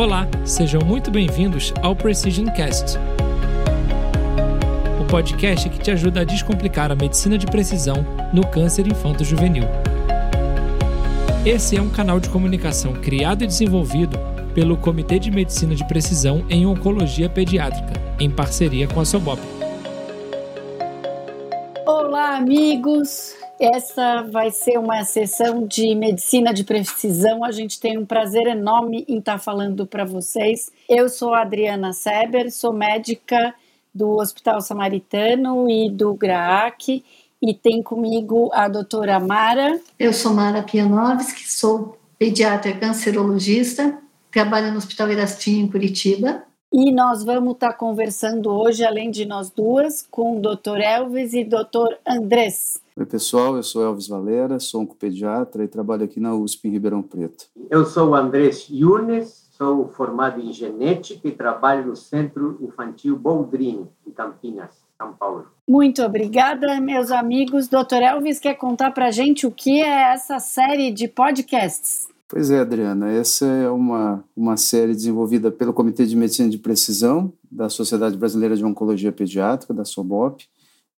Olá, sejam muito bem-vindos ao Precision Cast. O podcast que te ajuda a descomplicar a medicina de precisão no câncer infanto-juvenil. Esse é um canal de comunicação criado e desenvolvido pelo Comitê de Medicina de Precisão em Oncologia Pediátrica, em parceria com a Sobop. Olá, amigos! Essa vai ser uma sessão de medicina de precisão. A gente tem um prazer enorme em estar falando para vocês. Eu sou a Adriana Seber, sou médica do Hospital Samaritano e do GRAAC e tem comigo a doutora Mara. Eu sou Mara Pianovski, sou pediatra cancerologista, trabalho no Hospital Irastim em Curitiba. E nós vamos estar conversando hoje, além de nós duas, com o Dr. Elvis e Dr. Andrés. Oi, pessoal, eu sou Elvis Valera, sou oncopediatra e trabalho aqui na USP em Ribeirão Preto. Eu sou o Andrés Yunes, sou formado em genética e trabalho no Centro Infantil Boldrini, em Campinas, São Paulo. Muito obrigada, meus amigos. Dr. Elvis quer contar para gente o que é essa série de podcasts? Pois é, Adriana, essa é uma, uma série desenvolvida pelo Comitê de Medicina de Precisão da Sociedade Brasileira de Oncologia Pediátrica, da SOBOP.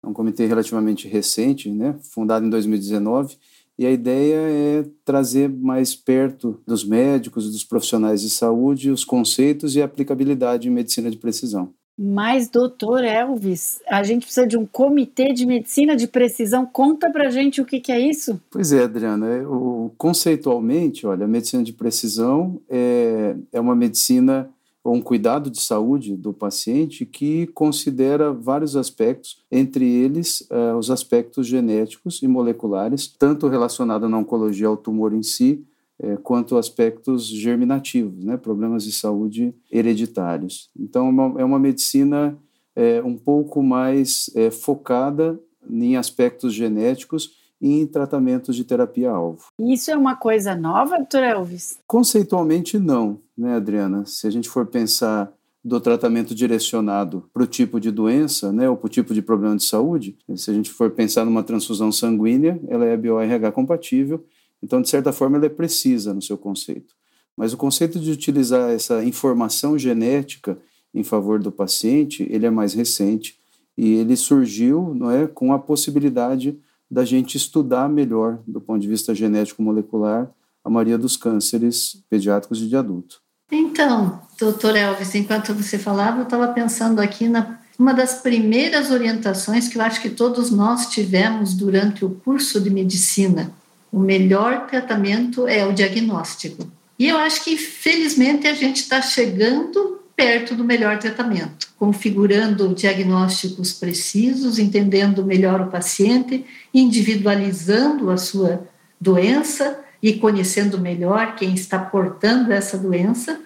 É um comitê relativamente recente, né, fundado em 2019, e a ideia é trazer mais perto dos médicos, dos profissionais de saúde, os conceitos e a aplicabilidade em medicina de precisão. Mas, doutor Elvis, a gente precisa de um comitê de medicina de precisão. Conta pra gente o que, que é isso. Pois é, Adriana. É, o, conceitualmente, olha, a medicina de precisão é, é uma medicina um cuidado de saúde do paciente que considera vários aspectos, entre eles uh, os aspectos genéticos e moleculares, tanto relacionado na oncologia ao tumor em si, é, quanto aspectos germinativos, né, problemas de saúde hereditários. Então, é uma, é uma medicina é, um pouco mais é, focada em aspectos genéticos em tratamentos de terapia-alvo. Isso é uma coisa nova, doutor Elvis? Conceitualmente, não, né, Adriana? Se a gente for pensar do tratamento direcionado para o tipo de doença, né, ou para o tipo de problema de saúde, se a gente for pensar numa transfusão sanguínea, ela é BioRH compatível, então, de certa forma, ela é precisa no seu conceito. Mas o conceito de utilizar essa informação genética em favor do paciente, ele é mais recente e ele surgiu, não é, com a possibilidade da gente estudar melhor, do ponto de vista genético molecular, a maioria dos cânceres pediátricos e de adulto. Então, doutor Elvis, enquanto você falava, eu estava pensando aqui na uma das primeiras orientações que eu acho que todos nós tivemos durante o curso de medicina, o melhor tratamento é o diagnóstico. E eu acho que, felizmente, a gente está chegando perto do melhor tratamento, configurando diagnósticos precisos, entendendo melhor o paciente, individualizando a sua doença e conhecendo melhor quem está portando essa doença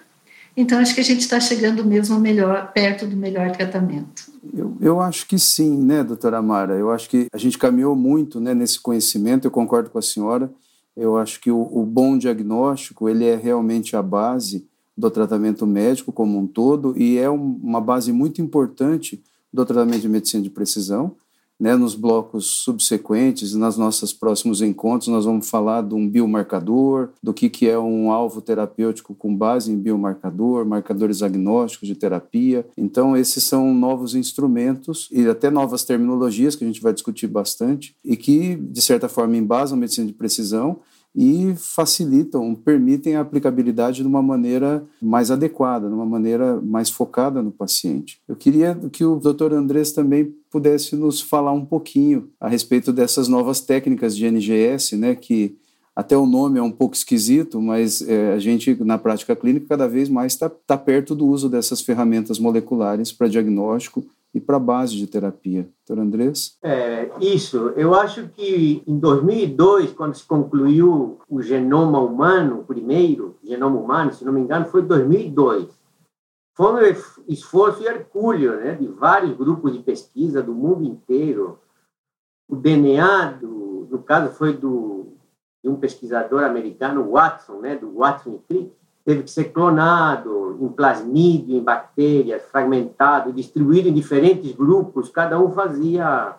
então, acho que a gente está chegando mesmo melhor, perto do melhor tratamento. Eu, eu acho que sim, né, doutora Mara? Eu acho que a gente caminhou muito né, nesse conhecimento, eu concordo com a senhora. Eu acho que o, o bom diagnóstico, ele é realmente a base do tratamento médico como um todo e é um, uma base muito importante do tratamento de medicina de precisão. Né, nos blocos subsequentes, nas nossos próximos encontros, nós vamos falar de um biomarcador, do que, que é um alvo terapêutico com base em biomarcador, marcadores agnósticos de terapia. Então, esses são novos instrumentos e até novas terminologias que a gente vai discutir bastante e que, de certa forma, embasam medicina de precisão e facilitam, permitem a aplicabilidade de uma maneira mais adequada, de uma maneira mais focada no paciente. Eu queria que o Dr. Andrés também pudesse nos falar um pouquinho a respeito dessas novas técnicas de NGS, né, que até o nome é um pouco esquisito, mas é, a gente, na prática clínica, cada vez mais está tá perto do uso dessas ferramentas moleculares para diagnóstico e para base de terapia. Doutor Andrés? É, isso. Eu acho que em 2002, quando se concluiu o genoma humano, primeiro genoma humano, se não me engano, foi 2002. Foi um esforço hercúleo né, de vários grupos de pesquisa do mundo inteiro. O DNA, do, no caso, foi do, de um pesquisador americano, Watson, né, do Watson e Crick, teve que ser clonado em plasmídio, em bactérias, fragmentado, distribuído em diferentes grupos, cada um fazia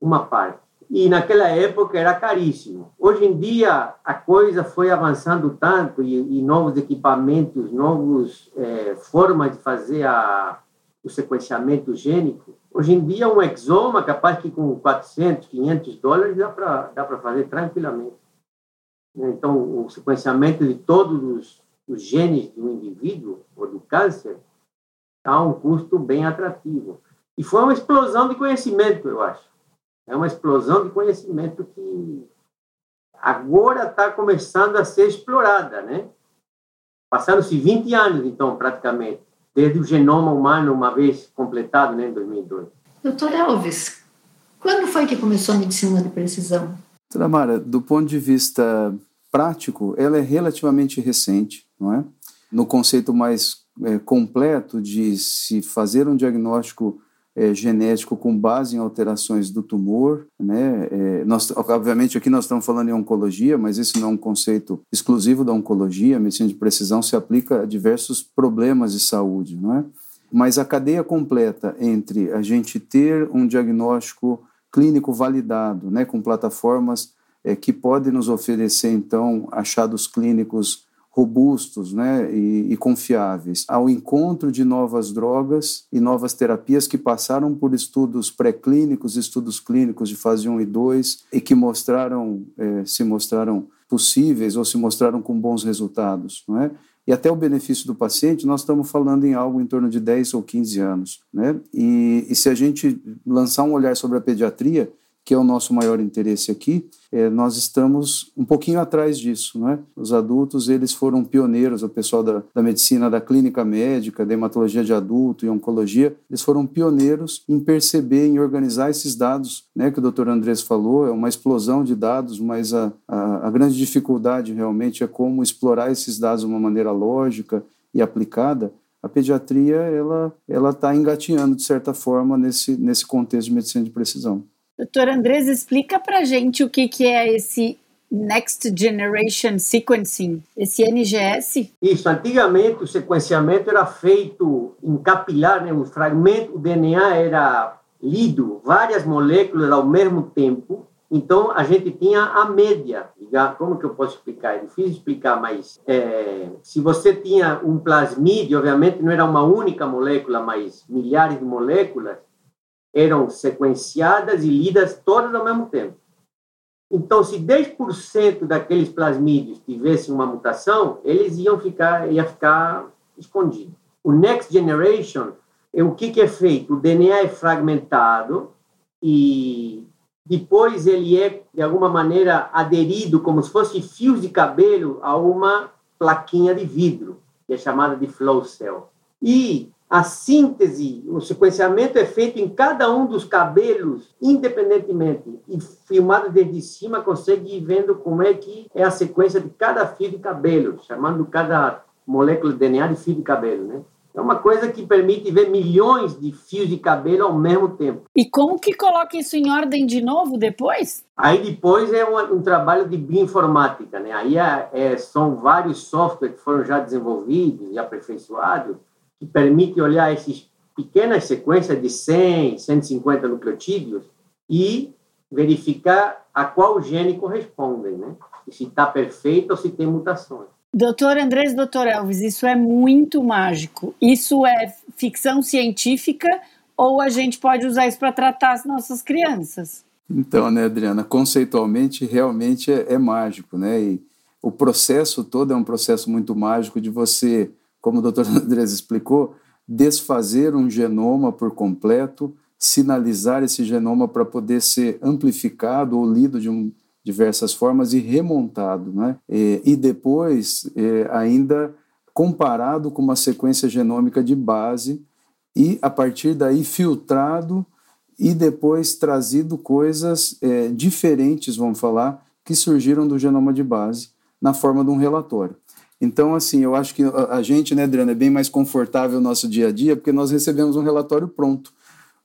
uma parte. e naquela época era caríssimo. Hoje em dia a coisa foi avançando tanto e, e novos equipamentos, novas é, formas de fazer a, o sequenciamento gênico. Hoje em dia um exoma capaz que com 400, 500 dólares dá para dá fazer tranquilamente. Então o sequenciamento de todos os, os genes do indivíduo ou do câncer a um custo bem atrativo. E foi uma explosão de conhecimento, eu acho. É uma explosão de conhecimento que agora está começando a ser explorada, né? Passaram-se 20 anos, então, praticamente, desde o genoma humano, uma vez completado, né, em 2002. Doutor Elvis, quando foi que começou a medicina de precisão? Doutora Mara, do ponto de vista prático, ela é relativamente recente, não é? No conceito mais é, completo de se fazer um diagnóstico é, genético com base em alterações do tumor, né? É, nós, obviamente aqui nós estamos falando em oncologia, mas esse não é um conceito exclusivo da oncologia. A medicina de precisão se aplica a diversos problemas de saúde, não é? Mas a cadeia completa entre a gente ter um diagnóstico clínico validado, né, com plataformas é, que podem nos oferecer então achados clínicos robustos né, e, e, confiáveis, ao encontro de novas drogas e novas terapias que passaram por estudos pré-clínicos, estudos clínicos de fase 1 e 2 e que mostraram, é, se mostraram possíveis ou se mostraram com bons resultados, não é? E até o benefício do paciente, nós estamos falando em algo em torno de 10 ou 15 anos, né? E, e se a gente lançar um olhar sobre a pediatria, que é o nosso maior interesse aqui, é, nós estamos um pouquinho atrás disso. Né? Os adultos eles foram pioneiros, o pessoal da, da medicina, da clínica médica, da hematologia de adulto e oncologia, eles foram pioneiros em perceber, em organizar esses dados, né, que o doutor Andrés falou, é uma explosão de dados, mas a, a, a grande dificuldade realmente é como explorar esses dados de uma maneira lógica e aplicada a pediatria ela ela está engatinhando de certa forma nesse nesse contexto de medicina de precisão. Doutor Andrés, explica para gente o que, que é esse Next Generation Sequencing, esse NGS? Isso, antigamente o sequenciamento era feito em capilar, né? o fragmento, o DNA era lido, várias moléculas ao mesmo tempo, então a gente tinha a média, como que eu posso explicar? É difícil explicar, mas é, se você tinha um plasmídio, obviamente não era uma única molécula, mas milhares de moléculas, eram sequenciadas e lidas todas ao mesmo tempo. Então, se 10% daqueles plasmídios tivessem uma mutação, eles iam ficar, ia ficar escondido. O Next Generation, é o que, que é feito? O DNA é fragmentado e depois ele é, de alguma maneira, aderido, como se fosse fios de cabelo, a uma plaquinha de vidro, que é chamada de flow cell. E a síntese, o sequenciamento é feito em cada um dos cabelos, independentemente. E filmado desde cima, consegue ir vendo como é que é a sequência de cada fio de cabelo, chamando cada molécula de DNA de fio de cabelo, né? É uma coisa que permite ver milhões de fios de cabelo ao mesmo tempo. E como que coloca isso em ordem de novo depois? Aí depois é um, um trabalho de bioinformática, né? Aí é, é, são vários softwares que foram já desenvolvidos e aperfeiçoados que permite olhar essas pequenas sequências de 100, 150 nucleotídeos e verificar a qual gene correspondem, né? se está perfeito ou se tem mutações. Doutor Andrés, doutor Elvis, isso é muito mágico. Isso é ficção científica ou a gente pode usar isso para tratar as nossas crianças? Então, né, Adriana, conceitualmente realmente é, é mágico, né? E o processo todo é um processo muito mágico de você como o doutor Andrés explicou, desfazer um genoma por completo, sinalizar esse genoma para poder ser amplificado ou lido de um, diversas formas e remontado, né? E, e depois é, ainda comparado com uma sequência genômica de base e a partir daí filtrado e depois trazido coisas é, diferentes, vamos falar, que surgiram do genoma de base na forma de um relatório. Então, assim, eu acho que a gente, né, Adriana, é bem mais confortável no nosso dia a dia, porque nós recebemos um relatório pronto.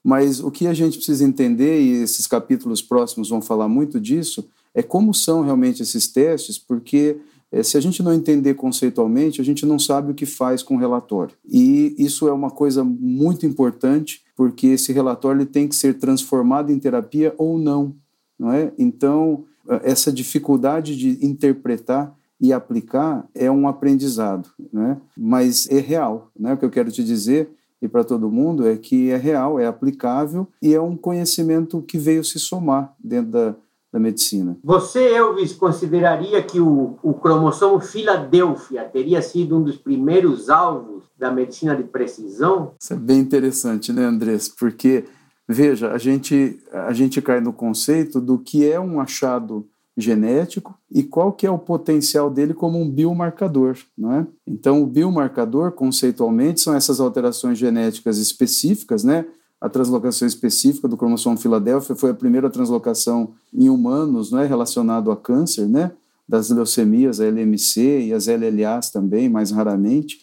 Mas o que a gente precisa entender, e esses capítulos próximos vão falar muito disso, é como são realmente esses testes, porque é, se a gente não entender conceitualmente, a gente não sabe o que faz com o relatório. E isso é uma coisa muito importante, porque esse relatório tem que ser transformado em terapia ou não. não é? Então, essa dificuldade de interpretar e aplicar é um aprendizado, né? Mas é real, né? O que eu quero te dizer e para todo mundo é que é real, é aplicável e é um conhecimento que veio se somar dentro da, da medicina. Você, Elvis, consideraria que o, o cromossomo Filadélfia teria sido um dos primeiros alvos da medicina de precisão? Isso é bem interessante, né, Andrés? Porque, veja, a gente, a gente cai no conceito do que é um achado genético e qual que é o potencial dele como um biomarcador, não é? Então, o biomarcador, conceitualmente, são essas alterações genéticas específicas, né? a translocação específica do cromossomo Filadélfia foi a primeira translocação em humanos, não é relacionado a câncer, né? Das leucemias, a LMC e as LLAs também, mais raramente.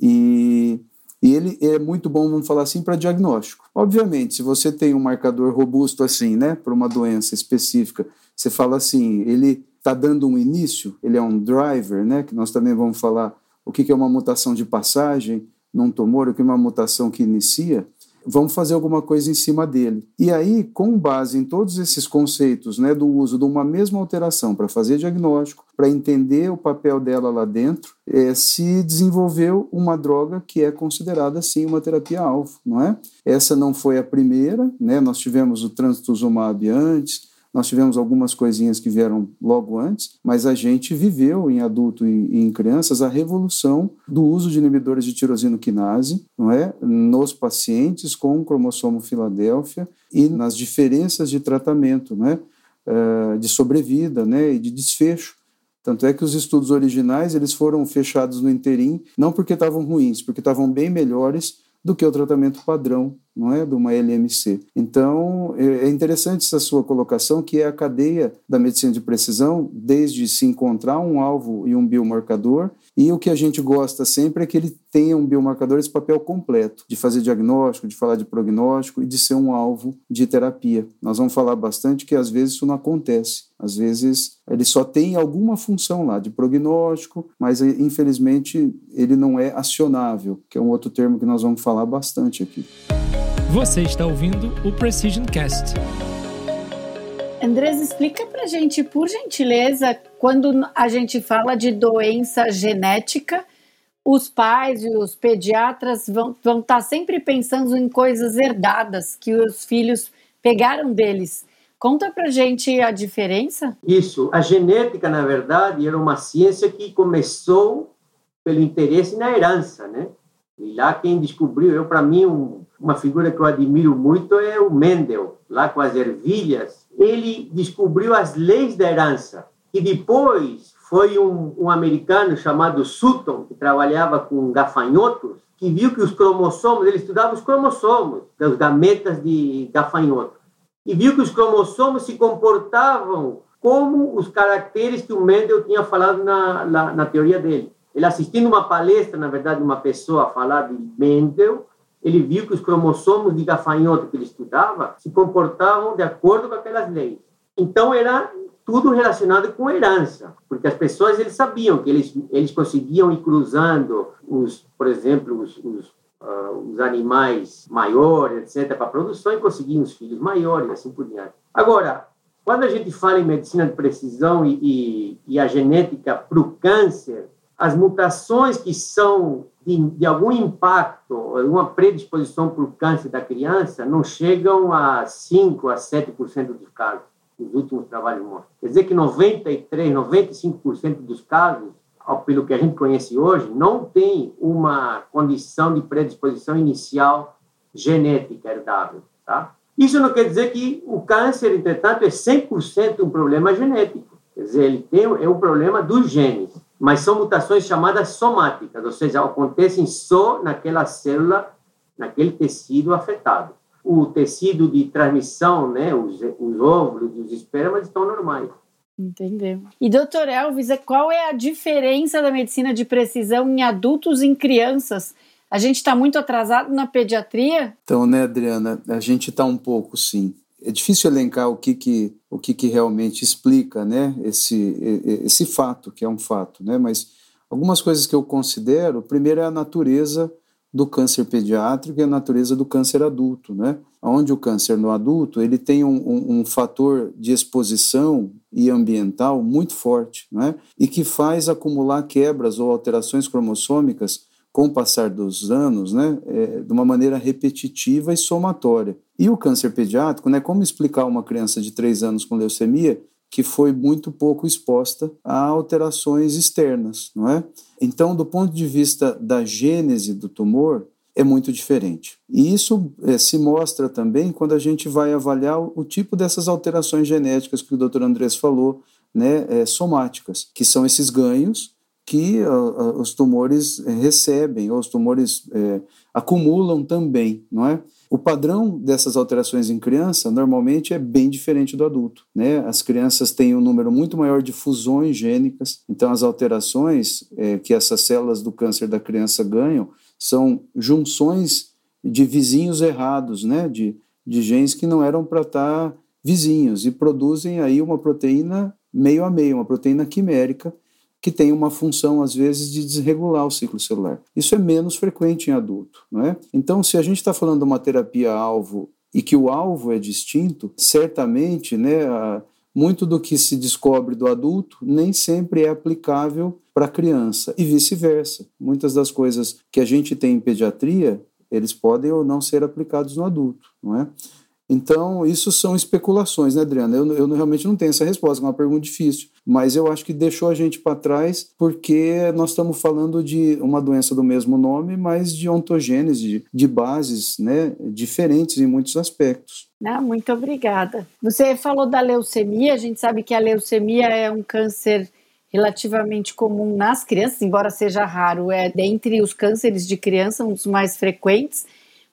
E, e ele é muito bom, vamos falar assim, para diagnóstico. Obviamente, se você tem um marcador robusto assim, né, para uma doença específica, você fala assim, ele está dando um início, ele é um driver, né, que nós também vamos falar o que é uma mutação de passagem num tumor, o que é uma mutação que inicia vamos fazer alguma coisa em cima dele. E aí, com base em todos esses conceitos né, do uso de uma mesma alteração para fazer diagnóstico, para entender o papel dela lá dentro, é, se desenvolveu uma droga que é considerada, sim, uma terapia-alvo, não é? Essa não foi a primeira, né? nós tivemos o trastuzumab antes, nós tivemos algumas coisinhas que vieram logo antes, mas a gente viveu em adulto e em crianças a revolução do uso de inibidores de tirosina quinase, não é, nos pacientes com cromossomo Filadélfia e nas diferenças de tratamento, é, uh, de sobrevida, né, e de desfecho. Tanto é que os estudos originais eles foram fechados no interim, não porque estavam ruins, porque estavam bem melhores do que o tratamento padrão, não é, de uma LMC. Então, é, é interessante essa sua colocação, que é a cadeia da medicina de precisão, desde se encontrar um alvo e um biomarcador, e o que a gente gosta sempre é que ele tenha um biomarcador esse papel completo, de fazer diagnóstico, de falar de prognóstico e de ser um alvo de terapia. Nós vamos falar bastante que às vezes isso não acontece. Às vezes ele só tem alguma função lá de prognóstico, mas infelizmente ele não é acionável, que é um outro termo que nós vamos falar bastante aqui. Você está ouvindo o Precision Cast. Andres, explica pra gente, por gentileza, quando a gente fala de doença genética, os pais e os pediatras vão, vão estar tá sempre pensando em coisas herdadas que os filhos pegaram deles. Conta pra gente a diferença. Isso, a genética, na verdade, era uma ciência que começou pelo interesse na herança, né? E lá quem descobriu, eu para mim um, uma figura que eu admiro muito é o Mendel, lá com as ervilhas ele descobriu as leis da herança. E depois foi um, um americano chamado Sutton, que trabalhava com gafanhotos, que viu que os cromossomos, ele estudava os cromossomos das gametas de gafanhoto, e viu que os cromossomos se comportavam como os caracteres que o Mendel tinha falado na, na, na teoria dele. Ele assistindo uma palestra, na verdade, uma pessoa falar de Mendel, ele viu que os cromossomos de gafanhoto que ele estudava se comportavam de acordo com aquelas leis. Então era tudo relacionado com herança, porque as pessoas eles sabiam que eles eles conseguiam ir cruzando os, por exemplo, os, os, uh, os animais maiores, etc, para a produção e conseguiam os filhos maiores, assim por diante. Agora, quando a gente fala em medicina de precisão e, e, e a genética para o câncer, as mutações que são de, de algum impacto, uma predisposição para o câncer da criança, não chegam a 5 a 7% dos casos, nos últimos trabalhos mostram. Quer dizer que 93, 95% dos casos, pelo que a gente conhece hoje, não tem uma condição de predisposição inicial genética herdável, tá? Isso não quer dizer que o câncer, entretanto, é 100% um problema genético. Quer dizer, ele tem, é um problema dos genes mas são mutações chamadas somáticas, ou seja, acontecem só naquela célula, naquele tecido afetado. O tecido de transmissão, né, os, os óvulos, os espermas estão normais. Entendeu. E, doutor Elvis, qual é a diferença da medicina de precisão em adultos e em crianças? A gente está muito atrasado na pediatria? Então, né, Adriana, a gente está um pouco, sim é difícil elencar o que, que, o que, que realmente explica né, esse, esse fato, que é um fato, né, mas algumas coisas que eu considero, primeiro é a natureza do câncer pediátrico e a natureza do câncer adulto, né? Onde o câncer no adulto ele tem um, um, um fator de exposição e ambiental muito forte, né? E que faz acumular quebras ou alterações cromossômicas com o passar dos anos, né, é, de uma maneira repetitiva e somatória. E o câncer pediátrico, né, como explicar uma criança de 3 anos com leucemia que foi muito pouco exposta a alterações externas, não é? Então, do ponto de vista da gênese do tumor, é muito diferente. E isso é, se mostra também quando a gente vai avaliar o, o, tipo dessas alterações genéticas que o Dr. Andrés falou, né, é, somáticas, que são esses ganhos que uh, os tumores recebem, ou os tumores é, acumulam também, não é? O padrão dessas alterações em criança normalmente é bem diferente do adulto, né? As crianças têm um número muito maior de fusões gênicas, então as alterações é, que essas células do câncer da criança ganham são junções de vizinhos errados, né? De, de genes que não eram para estar tá vizinhos e produzem aí uma proteína meio a meio, uma proteína quimérica que tem uma função, às vezes, de desregular o ciclo celular. Isso é menos frequente em adulto. Não é? Então, se a gente está falando de uma terapia-alvo e que o alvo é distinto, certamente, né, muito do que se descobre do adulto nem sempre é aplicável para a criança e vice-versa. Muitas das coisas que a gente tem em pediatria, eles podem ou não ser aplicados no adulto, não é? Então, isso são especulações, né, Adriana? Eu, eu realmente não tenho essa resposta, é uma pergunta difícil. Mas eu acho que deixou a gente para trás porque nós estamos falando de uma doença do mesmo nome, mas de ontogênese, de, bases né, diferentes em muitos aspectos. Não, muito obrigada. Você falou da leucemia, a gente sabe que a leucemia é um câncer relativamente comum nas crianças, embora seja raro, é dentre os cânceres de criança um dos mais frequentes.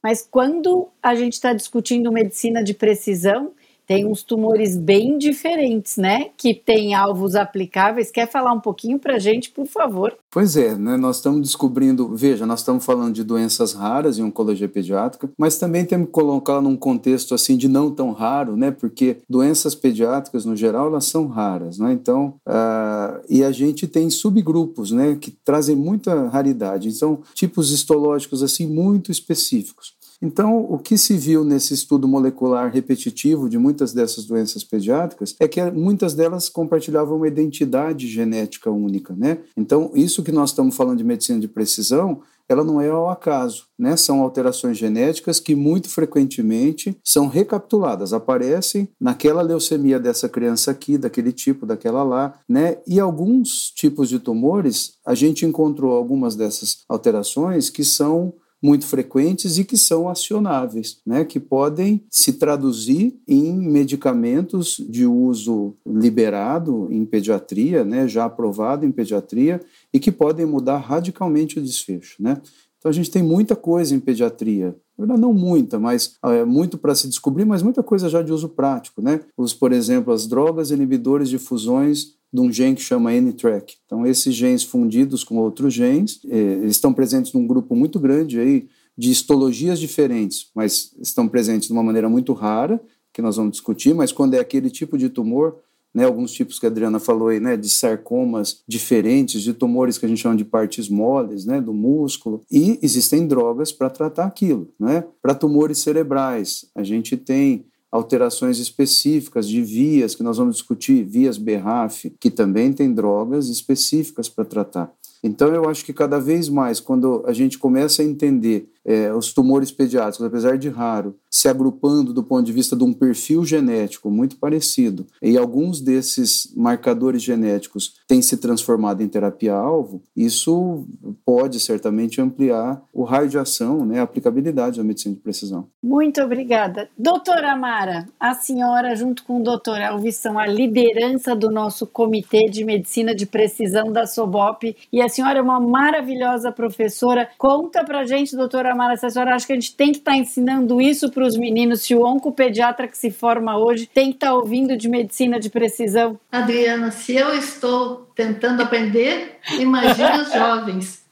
Mas quando a gente está discutindo medicina de precisão, tem uns tumores bem diferentes, né? Que tem alvos aplicáveis. Quer falar um pouquinho para a gente, por favor? Pois é, né? Nós estamos descobrindo, veja, nós estamos falando de doenças raras em oncologia pediátrica, mas também temos que colocar num contexto assim de não tão raro, né? Porque doenças pediátricas, no geral, elas são raras, né? Então, uh, e a gente tem subgrupos, né? Que trazem muita raridade. Então, tipos histológicos assim muito específicos. Então, o que se viu nesse estudo molecular repetitivo de muitas dessas doenças pediátricas é que muitas delas compartilhavam uma identidade genética única, né? Então, isso que nós estamos falando de medicina de precisão, ela não é ao acaso, né? São alterações genéticas que muito frequentemente são recapituladas, aparecem naquela leucemia dessa criança aqui, daquele tipo, daquela lá, né? E alguns tipos de tumores, a gente encontrou algumas dessas alterações que são muito frequentes e que são acionáveis, né, que podem se traduzir em medicamentos de uso liberado em pediatria, né, já aprovado em pediatria, e que podem mudar radicalmente o desfecho. Né? Então a gente tem muita coisa em pediatria, não muita, mas é, muito para se descobrir, mas muita coisa já de uso prático, né? Os, por exemplo, as drogas inibidores de fusões de um gene que chama N-TRAC. Então, esses genes fundidos com outros genes, eh, estão presentes num grupo muito grande aí de histologias diferentes, mas estão presentes de uma maneira muito rara, que nós vamos discutir, mas quando é aquele tipo de tumor, né, alguns tipos que a Adriana falou aí, né, de sarcomas diferentes, de tumores que a gente chama de partes moles, né, do músculo, e existem drogas para tratar aquilo, né? Para tumores cerebrais, a gente tem alterações específicas de vias, que nós vamos discutir, vias BRAF, que também tem drogas específicas para tratar. Então, eu acho que cada vez mais, quando a gente começa a entender é, os tumores pediátricos, apesar de raro, se agrupando do ponto de vista de um perfil genético muito parecido, e alguns desses marcadores genéticos têm se transformado em terapia-alvo, isso pode certamente ampliar o raio de ação, né, a aplicabilidade da medicina de precisão. Muito obrigada. Doutora Mara, a senhora, junto com o doutor Elvis, são a liderança do nosso Comitê de Medicina de Precisão da SOBOP, e a senhora é uma maravilhosa professora. Conta pra gente, doutora Mara, se a senhora acha que a gente tem que estar tá ensinando isso para os meninos, se o oncopediatra que se forma hoje tem que estar tá ouvindo de medicina de precisão? Adriana, se eu estou tentando aprender, imagine os jovens.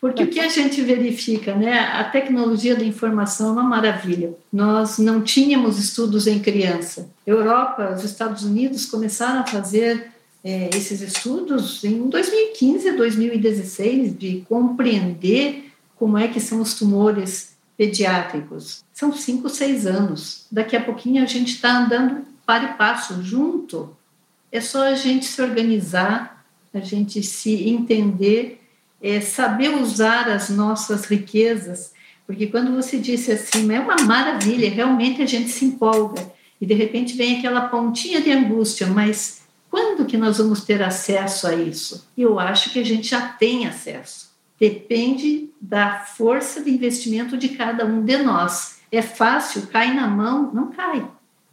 Porque o que a gente verifica, né? A tecnologia da informação é uma maravilha. Nós não tínhamos estudos em criança. Europa, os Estados Unidos começaram a fazer é, esses estudos em 2015, 2016, de compreender como é que são os tumores pediátricos. São cinco, seis anos. Daqui a pouquinho a gente está andando para e passo junto. É só a gente se organizar, a gente se entender, é, saber usar as nossas riquezas. Porque quando você disse assim, é uma maravilha, realmente a gente se empolga. E de repente vem aquela pontinha de angústia, mas quando que nós vamos ter acesso a isso? Eu acho que a gente já tem acesso. Depende da força de investimento de cada um de nós. É fácil, cai na mão? Não cai.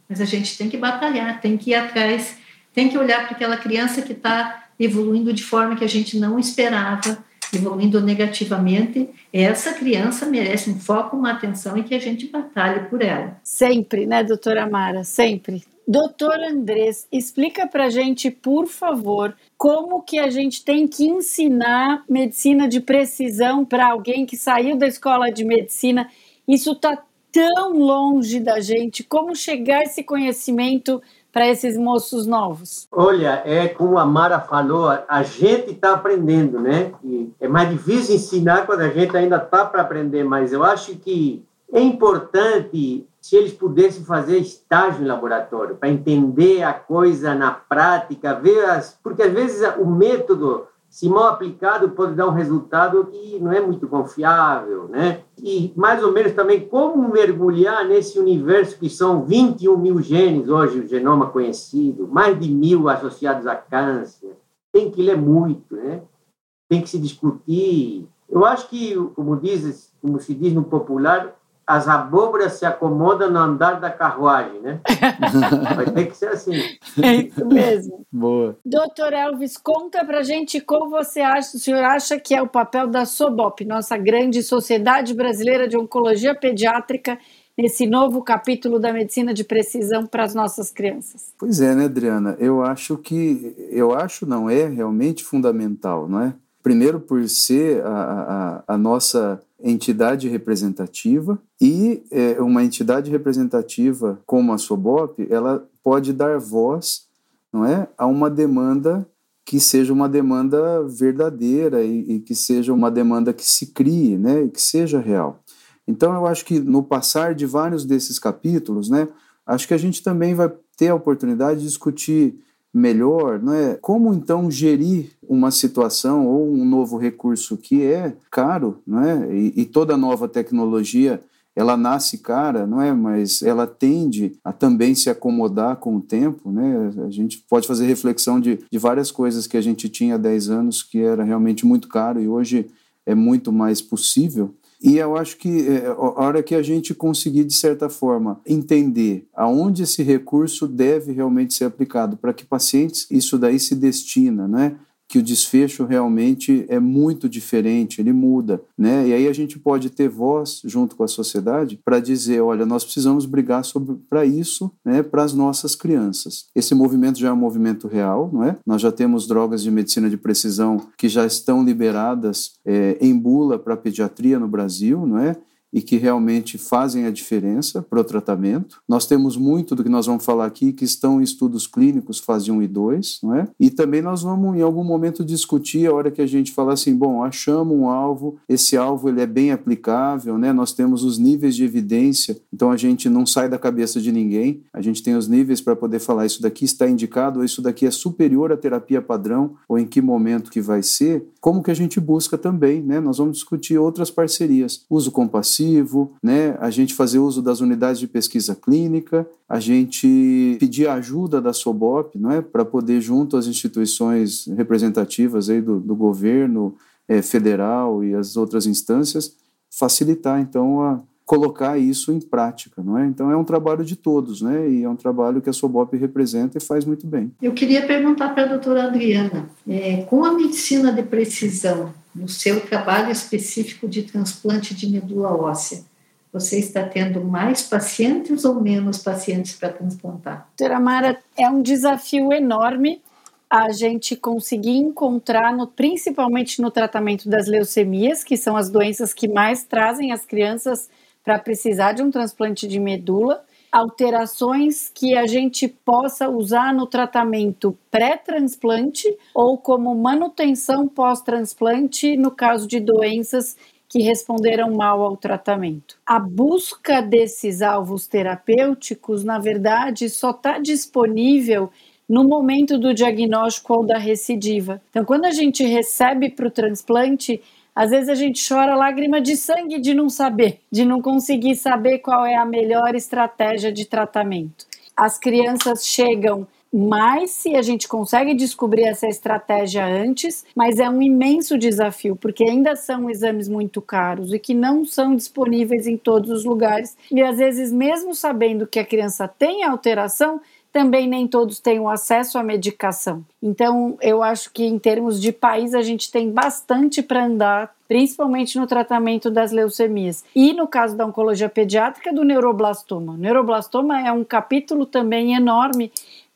Mas a gente tem que batalhar, tem que ir atrás, tem que olhar para aquela criança que está evoluindo de forma que a gente não esperava, evoluindo negativamente. Essa criança merece um foco, uma atenção e que a gente batalhe por ela. Sempre, né, doutora Mara? Sempre. Doutor Andrés, explica para gente, por favor, como que a gente tem que ensinar medicina de precisão para alguém que saiu da escola de medicina. Isso está tão longe da gente. Como chegar esse conhecimento para esses moços novos? Olha, é como a Mara falou, a gente está aprendendo, né? E é mais difícil ensinar quando a gente ainda está para aprender, mas eu acho que é importante se eles pudessem fazer estágio em laboratório para entender a coisa na prática, ver as, porque às vezes o método se mal aplicado pode dar um resultado que não é muito confiável, né? E mais ou menos também como mergulhar nesse universo que são 21 mil genes hoje o genoma conhecido, mais de mil associados a câncer. Tem que ler muito, né? Tem que se discutir. Eu acho que, como diz, como se diz no popular, as abóboras se acomodam no andar da carruagem, né? Vai ter que ser assim. É isso mesmo. Boa. Doutor Elvis, conta pra gente como você acha, o senhor acha que é o papel da SOBOP, nossa grande Sociedade Brasileira de Oncologia Pediátrica, nesse novo capítulo da medicina de precisão para as nossas crianças. Pois é, né, Adriana? Eu acho que, eu acho não é realmente fundamental, não é? Primeiro por ser a, a, a nossa entidade representativa e é, uma entidade representativa como a SOBOP, ela pode dar voz, não é, a uma demanda que seja uma demanda verdadeira e, e que seja uma demanda que se crie, né, e que seja real. Então eu acho que no passar de vários desses capítulos, né, acho que a gente também vai ter a oportunidade de discutir melhor, não é? Como então gerir uma situação ou um novo recurso que é caro, não é? E, e, toda nova tecnologia ela nasce cara, não é? Mas ela tende a também se acomodar com o tempo, né? A gente pode fazer reflexão de, de várias coisas que a gente tinha há 10 anos que era realmente muito caro e hoje é muito mais possível. E eu acho que é, a hora que a gente conseguir, de certa forma, entender aonde esse recurso deve realmente ser aplicado, para que pacientes isso daí se destina, né? Que o desfecho realmente é muito diferente, ele muda, né? E aí a gente pode ter voz junto com a sociedade para dizer, olha, nós precisamos brigar sobre para isso, né, para as nossas crianças. Esse movimento já é um movimento real, não é? Nós já temos drogas de medicina de precisão que já estão liberadas é, em bula para pediatria no Brasil, não é? E que realmente fazem a diferença para o tratamento. Nós temos muito do que nós vamos falar aqui que estão em estudos clínicos fase 1 e 2, não é? E também nós vamos em algum momento discutir a hora que a gente falar assim, bom, achamos um alvo, esse alvo ele é bem aplicável, né? Nós temos os níveis de evidência, então a gente não sai da cabeça de ninguém, a gente tem os níveis para poder falar isso daqui está indicado, ou isso daqui é superior à terapia padrão, ou em que momento que vai ser, como que a gente busca também, né? Nós vamos discutir outras parcerias, uso compassivo, né? a gente fazer uso das unidades de pesquisa clínica, a gente pedir ajuda da SOBOP não é? para poder, junto às instituições representativas aí do, do governo é, federal e as outras instâncias, facilitar então a colocar isso em prática, não é? Então é um trabalho de todos, né? E é um trabalho que a Sobop representa e faz muito bem. Eu queria perguntar para a doutora Adriana, é, com a medicina de precisão, no seu trabalho específico de transplante de medula óssea, você está tendo mais pacientes ou menos pacientes para transplantar? Doutora Mara, é um desafio enorme a gente conseguir encontrar, no, principalmente no tratamento das leucemias, que são as doenças que mais trazem as crianças para precisar de um transplante de medula, alterações que a gente possa usar no tratamento pré-transplante ou como manutenção pós-transplante no caso de doenças que responderam mal ao tratamento. A busca desses alvos terapêuticos, na verdade, só está disponível no momento do diagnóstico ou da recidiva. Então, quando a gente recebe para o transplante, às vezes a gente chora lágrima de sangue de não saber, de não conseguir saber qual é a melhor estratégia de tratamento. As crianças chegam mais se a gente consegue descobrir essa estratégia antes, mas é um imenso desafio, porque ainda são exames muito caros e que não são disponíveis em todos os lugares. E às vezes, mesmo sabendo que a criança tem alteração, também nem todos têm o acesso à medicação. Então, eu acho que em termos de país a gente tem bastante para andar, principalmente no tratamento das leucemias. E no caso da oncologia pediátrica, do neuroblastoma. O neuroblastoma é um capítulo também enorme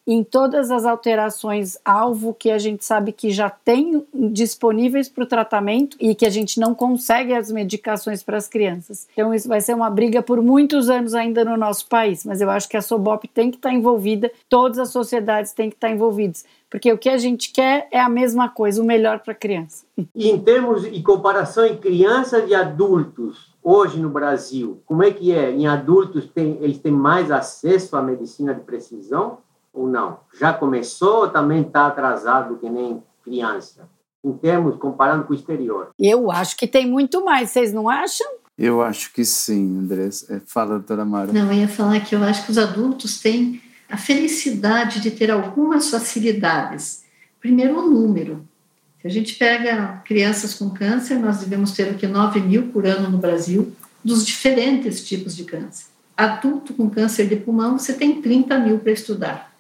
em todas as alterações alvo que a gente sabe que já tem disponíveis para o tratamento e que a gente não consegue as medicações para as crianças. Então isso vai ser uma briga por muitos anos ainda no nosso país, mas eu acho que a Sobop tem que estar tá envolvida, todas as sociedades têm que estar tá envolvidas, porque o que a gente quer é a mesma coisa, o melhor para a criança. E em termos de comparação em crianças e adultos, hoje no Brasil, como é que é? Em adultos tem, eles têm mais acesso à medicina de precisão? Ou não? Já começou ou também está atrasado que nem criança? Em termos, comparando com o exterior. Eu acho que tem muito mais, vocês não acham? Eu acho que sim, André. É, fala, doutora Mara. Não, eu ia falar que eu acho que os adultos têm a felicidade de ter algumas facilidades. Primeiro, o número. Se a gente pega crianças com câncer, nós devemos ter aqui 9 mil por ano no Brasil, dos diferentes tipos de câncer. Adulto com câncer de pulmão, você tem 30 mil para estudar.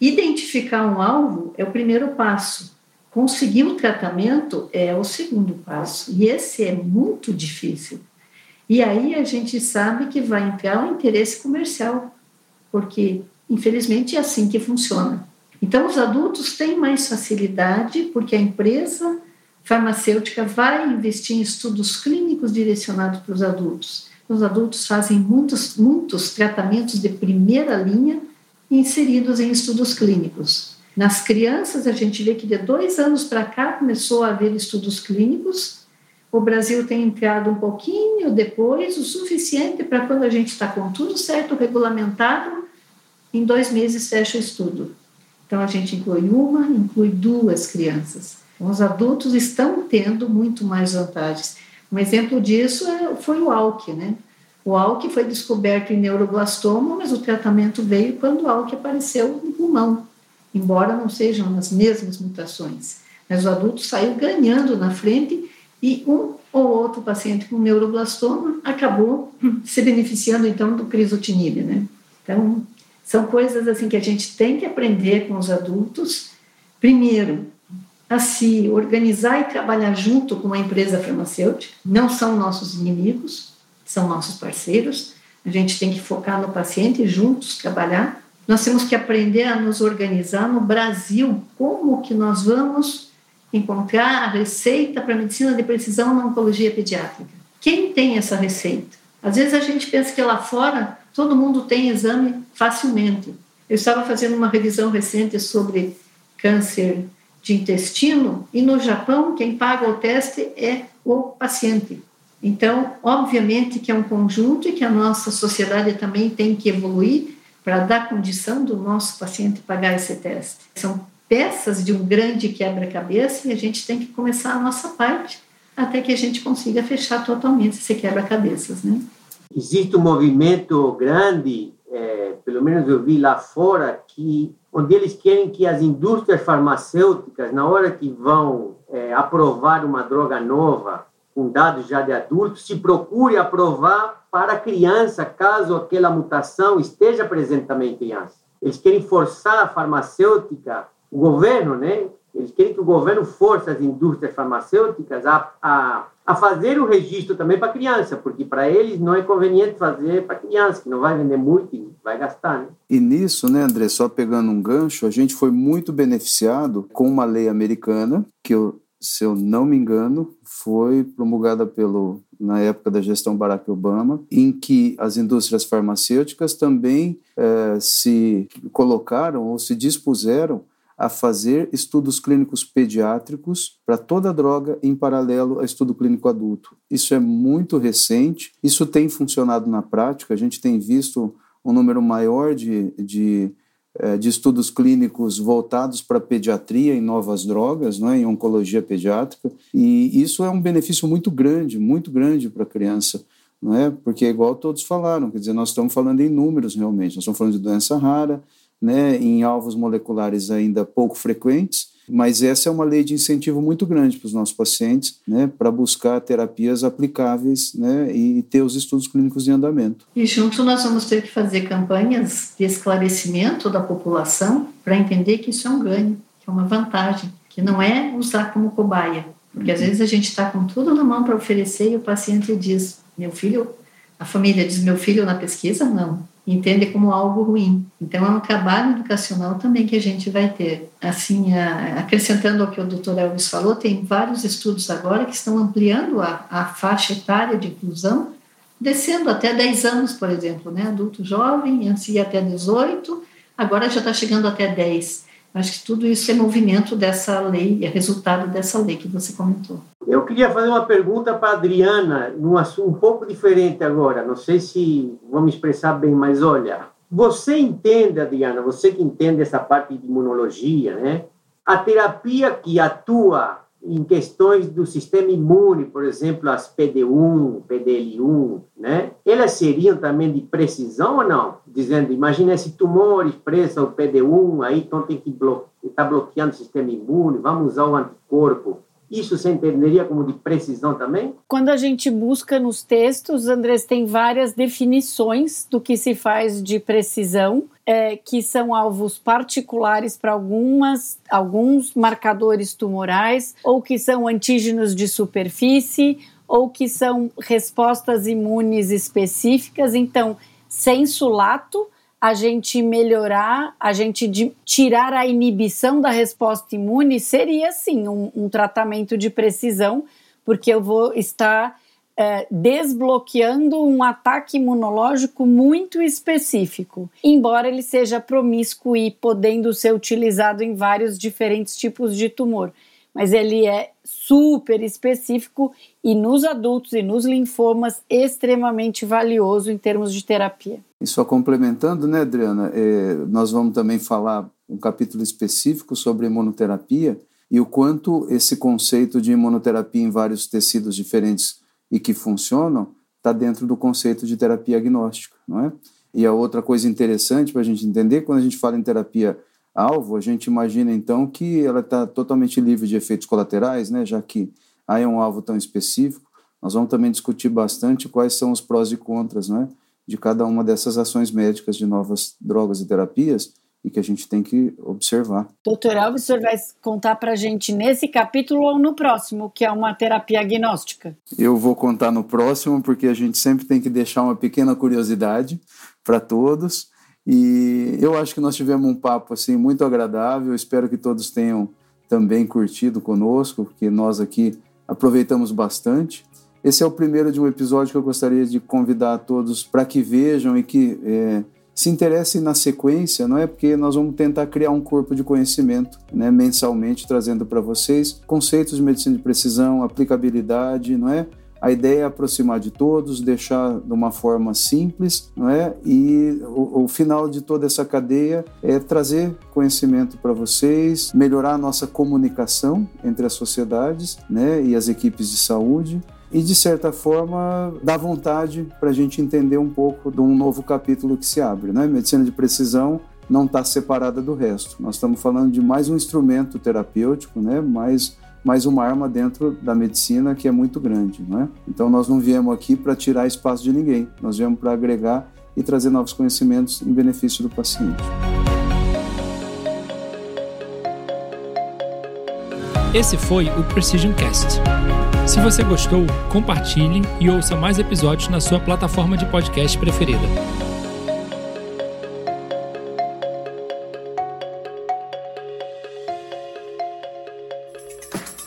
Identificar um alvo é o primeiro passo. Conseguir o tratamento é o segundo passo. E esse é muito difícil. E aí a gente sabe que vai entrar o interesse comercial, porque infelizmente é assim que funciona. Então os adultos têm mais facilidade porque a empresa farmacêutica vai investir em estudos clínicos direcionados para os adultos. Os adultos fazem muitos, muitos tratamentos de primeira linha inseridos em estudos clínicos. Nas crianças, a gente vê que de dois anos para cá começou a haver estudos clínicos. O Brasil tem entrado um pouquinho depois, o suficiente para quando a gente está com tudo certo, regulamentado, em dois meses fecha o estudo. Então, a gente inclui uma, inclui duas crianças. Os adultos estão tendo muito mais vantagens. Um exemplo disso é, foi o ALK, né? O ALK foi descoberto em neuroblastoma, mas o tratamento veio quando o ALK apareceu no pulmão, embora não sejam as mesmas mutações. Mas o adulto saiu ganhando na frente e um ou outro paciente com neuroblastoma acabou se beneficiando então do crisotinib, né? Então, são coisas assim que a gente tem que aprender com os adultos. Primeiro, a se organizar e trabalhar junto com uma empresa farmacêutica, não são nossos inimigos, são nossos parceiros. A gente tem que focar no paciente e juntos trabalhar. Nós temos que aprender a nos organizar no Brasil. Como que nós vamos encontrar a receita para medicina de precisão na oncologia pediátrica? Quem tem essa receita? Às vezes a gente pensa que lá fora todo mundo tem exame facilmente. Eu estava fazendo uma revisão recente sobre câncer de intestino e no Japão quem paga o teste é o paciente. Então, obviamente que é um conjunto e que a nossa sociedade também tem que evoluir para dar condição do nosso paciente pagar esse teste. São peças de um grande quebra-cabeça e a gente tem que começar a nossa parte até que a gente consiga fechar totalmente esse quebra-cabeças, né? Existe um movimento grande, é, pelo menos eu vi lá fora, que onde eles querem que as indústrias farmacêuticas, na hora que vão é, aprovar uma droga nova, com dados já de adultos, se procure aprovar para criança, caso aquela mutação esteja presente também em criança. Eles querem forçar a farmacêutica, o governo, né? Eles querem que o governo force as indústrias farmacêuticas a, a, a fazer o registro também para criança, porque para eles não é conveniente fazer para criança, que não vai vender muito e vai gastar, né? E nisso, né, André, só pegando um gancho, a gente foi muito beneficiado com uma lei americana, que eu se eu não me engano, foi promulgada pelo na época da gestão Barack Obama, em que as indústrias farmacêuticas também eh, se colocaram ou se dispuseram a fazer estudos clínicos pediátricos para toda droga em paralelo a estudo clínico adulto. Isso é muito recente, isso tem funcionado na prática, a gente tem visto um número maior de, de, de estudos clínicos voltados para pediatria em novas drogas, não é? em oncologia pediátrica, e isso é um benefício muito grande, muito grande para a criança não é? Porque é igual todos falaram, quer dizer, nós estamos falando em números realmente, nós estamos falando de doença rara, né, em alvos moleculares ainda pouco frequentes, mas essa é uma lei de incentivo muito grande para os nossos pacientes, né, para buscar terapias aplicáveis, né, e ter os estudos clínicos em andamento. E junto nós vamos ter que fazer campanhas de esclarecimento da população para entender que isso é um ganho, que é uma vantagem, que não é usar como cobaia, porque às vezes a gente está com tudo na mão para oferecer e o paciente diz: meu filho, a família diz meu filho na pesquisa, não, entende como algo ruim. Então é um trabalho educacional também que a gente vai ter. Assim, acrescentando ao que o Dr. Elvis falou, tem vários estudos agora que estão ampliando a, a faixa etária de inclusão, descendo até 10 anos, por exemplo, né? Adulto jovem, antes ia até 18, agora já está chegando até 10. Acho que tudo isso é movimento dessa lei, é resultado dessa lei que você comentou. Eu queria fazer uma pergunta para a Adriana, num assunto um pouco diferente agora. Não sei se vou me expressar bem, mas olha, você entende, Adriana, você que entende essa parte de imunologia, né? A terapia que atua em questões do sistema imune, por exemplo, as PD1, PDL1, né? Elas seriam também de precisão ou não? Dizendo, imagina esse tumor expressa o PD1, aí então tem que estar tá bloqueando o sistema imune, vamos usar o anticorpo. Isso você entenderia como de precisão também? Quando a gente busca nos textos, Andrés, tem várias definições do que se faz de precisão, é, que são alvos particulares para algumas, alguns marcadores tumorais, ou que são antígenos de superfície, ou que são respostas imunes específicas. Então, senso lato, a gente melhorar, a gente de, tirar a inibição da resposta imune, seria sim um, um tratamento de precisão, porque eu vou estar é, desbloqueando um ataque imunológico muito específico, embora ele seja promíscuo e podendo ser utilizado em vários diferentes tipos de tumor. Mas ele é super específico e nos adultos e nos linfomas extremamente valioso em termos de terapia. E só complementando, né, Adriana, é, nós vamos também falar um capítulo específico sobre imunoterapia e o quanto esse conceito de imunoterapia em vários tecidos diferentes e que funcionam está dentro do conceito de terapia agnóstica, não é? E a outra coisa interessante para a gente entender, quando a gente fala em terapia alvo, a gente imagina então que ela está totalmente livre de efeitos colaterais, né? Já que aí é um alvo tão específico. Nós vamos também discutir bastante quais são os prós e contras, não é? de cada uma dessas ações médicas de novas drogas e terapias e que a gente tem que observar. Doutor Alves, o senhor vai contar para a gente nesse capítulo ou no próximo, que é uma terapia agnóstica? Eu vou contar no próximo, porque a gente sempre tem que deixar uma pequena curiosidade para todos. E eu acho que nós tivemos um papo assim muito agradável. Espero que todos tenham também curtido conosco, porque nós aqui aproveitamos bastante. Esse é o primeiro de um episódio que eu gostaria de convidar todos para que vejam e que é, se interessem na sequência, não é? Porque nós vamos tentar criar um corpo de conhecimento, né, mensalmente, trazendo para vocês conceitos de medicina de precisão, aplicabilidade, não é? A ideia é aproximar de todos, deixar de uma forma simples, não é? E o, o final de toda essa cadeia é trazer conhecimento para vocês, melhorar a nossa comunicação entre as sociedades, né, e as equipes de saúde e, de certa forma, dá vontade para a gente entender um pouco de um novo capítulo que se abre. Né? Medicina de precisão não está separada do resto. Nós estamos falando de mais um instrumento terapêutico, né? mais, mais uma arma dentro da medicina que é muito grande. Né? Então, nós não viemos aqui para tirar espaço de ninguém, nós viemos para agregar e trazer novos conhecimentos em benefício do paciente. Esse foi o Precision Cast. Se você gostou, compartilhe e ouça mais episódios na sua plataforma de podcast preferida.